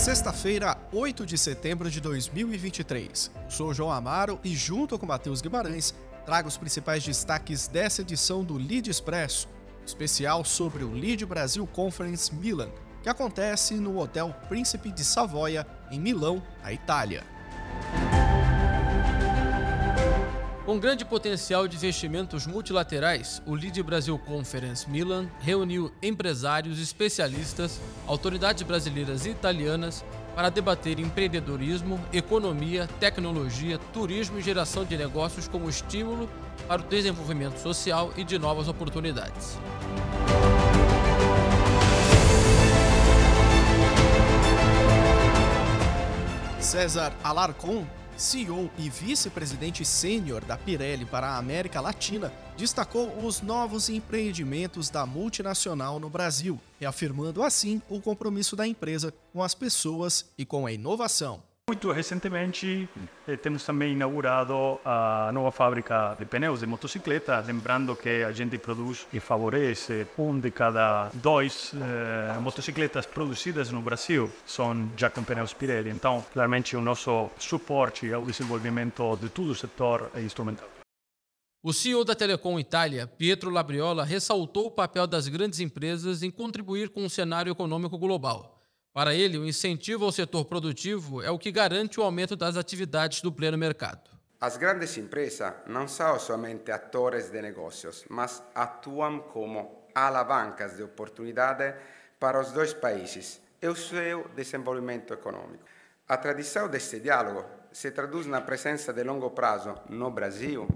Sexta-feira, 8 de setembro de 2023. Sou João Amaro e, junto com Matheus Guimarães, trago os principais destaques dessa edição do Lead Expresso, especial sobre o Lead Brasil Conference Milan, que acontece no Hotel Príncipe de Savoia, em Milão, na Itália. Com grande potencial de investimentos multilaterais, o Lead Brasil Conference Milan reuniu empresários, especialistas, autoridades brasileiras e italianas para debater empreendedorismo, economia, tecnologia, turismo e geração de negócios como estímulo para o desenvolvimento social e de novas oportunidades. César Alarcon CEO e vice-presidente sênior da Pirelli para a América Latina, destacou os novos empreendimentos da multinacional no Brasil, reafirmando assim o compromisso da empresa com as pessoas e com a inovação. Muito recentemente eh, temos também inaugurado a nova fábrica de pneus de motocicleta, lembrando que a gente produz e favorece um de cada dois eh, motocicletas produzidas no Brasil são já com pneus Pirelli. Então, claramente o nosso suporte ao desenvolvimento de todo o setor é instrumental. O CEO da Telecom Itália, Pietro Labriola, ressaltou o papel das grandes empresas em contribuir com o cenário econômico global. Para ele, o incentivo ao setor produtivo é o que garante o aumento das atividades do pleno mercado. As grandes empresas não são somente atores de negócios, mas atuam como alavancas de oportunidade para os dois países e o seu desenvolvimento econômico. A tradição deste diálogo se traduz na presença de longo prazo no Brasil,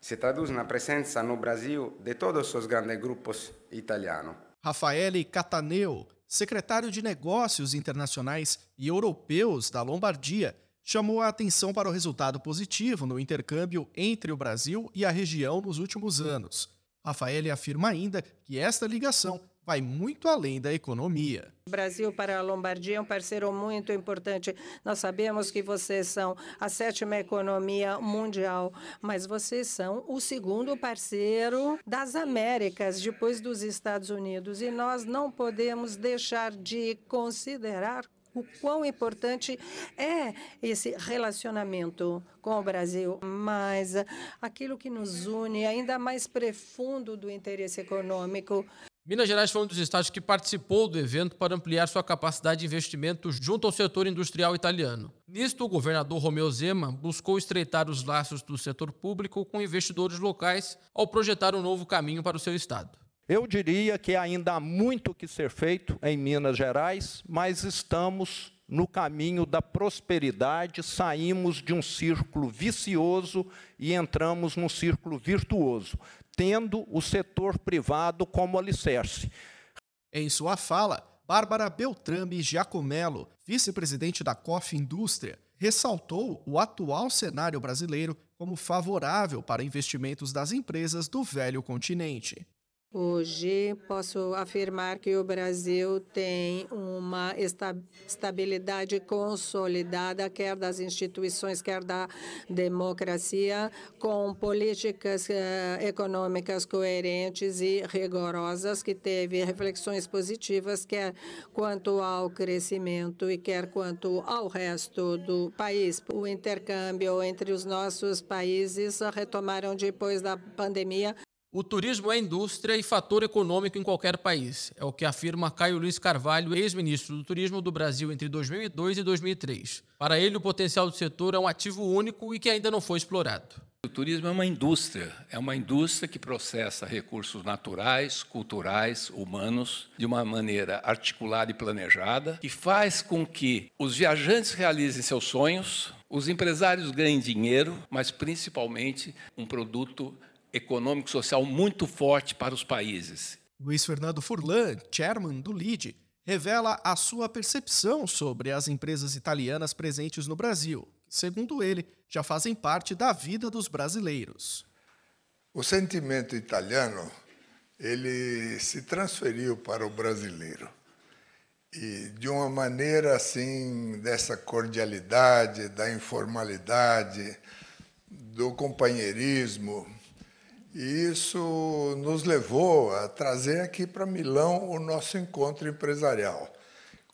se traduz na presença no Brasil de todos os grandes grupos italianos. Rafaele Cataneu, secretário de Negócios Internacionais e Europeus da Lombardia, chamou a atenção para o resultado positivo no intercâmbio entre o Brasil e a região nos últimos anos. Rafael afirma ainda que esta ligação vai muito além da economia. O Brasil para a Lombardia é um parceiro muito importante. Nós sabemos que vocês são a sétima economia mundial, mas vocês são o segundo parceiro das Américas, depois dos Estados Unidos. E nós não podemos deixar de considerar o quão importante é esse relacionamento com o Brasil, mas aquilo que nos une ainda mais profundo do interesse econômico Minas Gerais foi um dos estados que participou do evento para ampliar sua capacidade de investimento junto ao setor industrial italiano. Nisto, o governador Romeu Zema buscou estreitar os laços do setor público com investidores locais ao projetar um novo caminho para o seu estado. Eu diria que ainda há muito que ser feito em Minas Gerais, mas estamos no caminho da prosperidade, saímos de um círculo vicioso e entramos num círculo virtuoso tendo o setor privado como alicerce. Em sua fala, Bárbara Beltrame Giacomello, vice-presidente da COF Indústria, ressaltou o atual cenário brasileiro como favorável para investimentos das empresas do velho continente. Hoje posso afirmar que o Brasil tem uma estabilidade consolidada, quer das instituições, quer da democracia, com políticas uh, econômicas coerentes e rigorosas, que teve reflexões positivas, quer quanto ao crescimento e quer quanto ao resto do país. O intercâmbio entre os nossos países retomaram depois da pandemia. O turismo é indústria e fator econômico em qualquer país, é o que afirma Caio Luiz Carvalho, ex-ministro do Turismo do Brasil entre 2002 e 2003. Para ele, o potencial do setor é um ativo único e que ainda não foi explorado. O turismo é uma indústria, é uma indústria que processa recursos naturais, culturais, humanos, de uma maneira articulada e planejada, que faz com que os viajantes realizem seus sonhos, os empresários ganhem dinheiro, mas principalmente um produto econômico-social muito forte para os países. Luiz Fernando Furlan, chairman do LIDE, revela a sua percepção sobre as empresas italianas presentes no Brasil, segundo ele, já fazem parte da vida dos brasileiros. O sentimento italiano ele se transferiu para o brasileiro. E de uma maneira assim, dessa cordialidade, da informalidade, do companheirismo, e isso nos levou a trazer aqui para Milão o nosso encontro empresarial,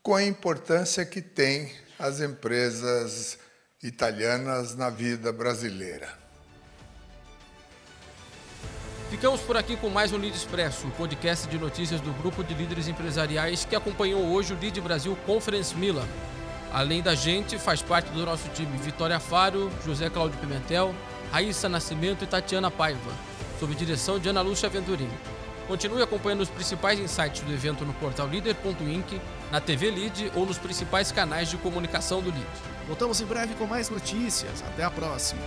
com a importância que tem as empresas italianas na vida brasileira. Ficamos por aqui com mais um Lead Expresso, podcast de notícias do grupo de líderes empresariais que acompanhou hoje o Lead Brasil Conference Milan. Além da gente, faz parte do nosso time Vitória Faro, José Cláudio Pimentel, Raíssa Nascimento e Tatiana Paiva, sob direção de Ana Lúcia Venturini. Continue acompanhando os principais insights do evento no portal líder.inc, na TV Lead ou nos principais canais de comunicação do Lead. Voltamos em breve com mais notícias. Até a próxima.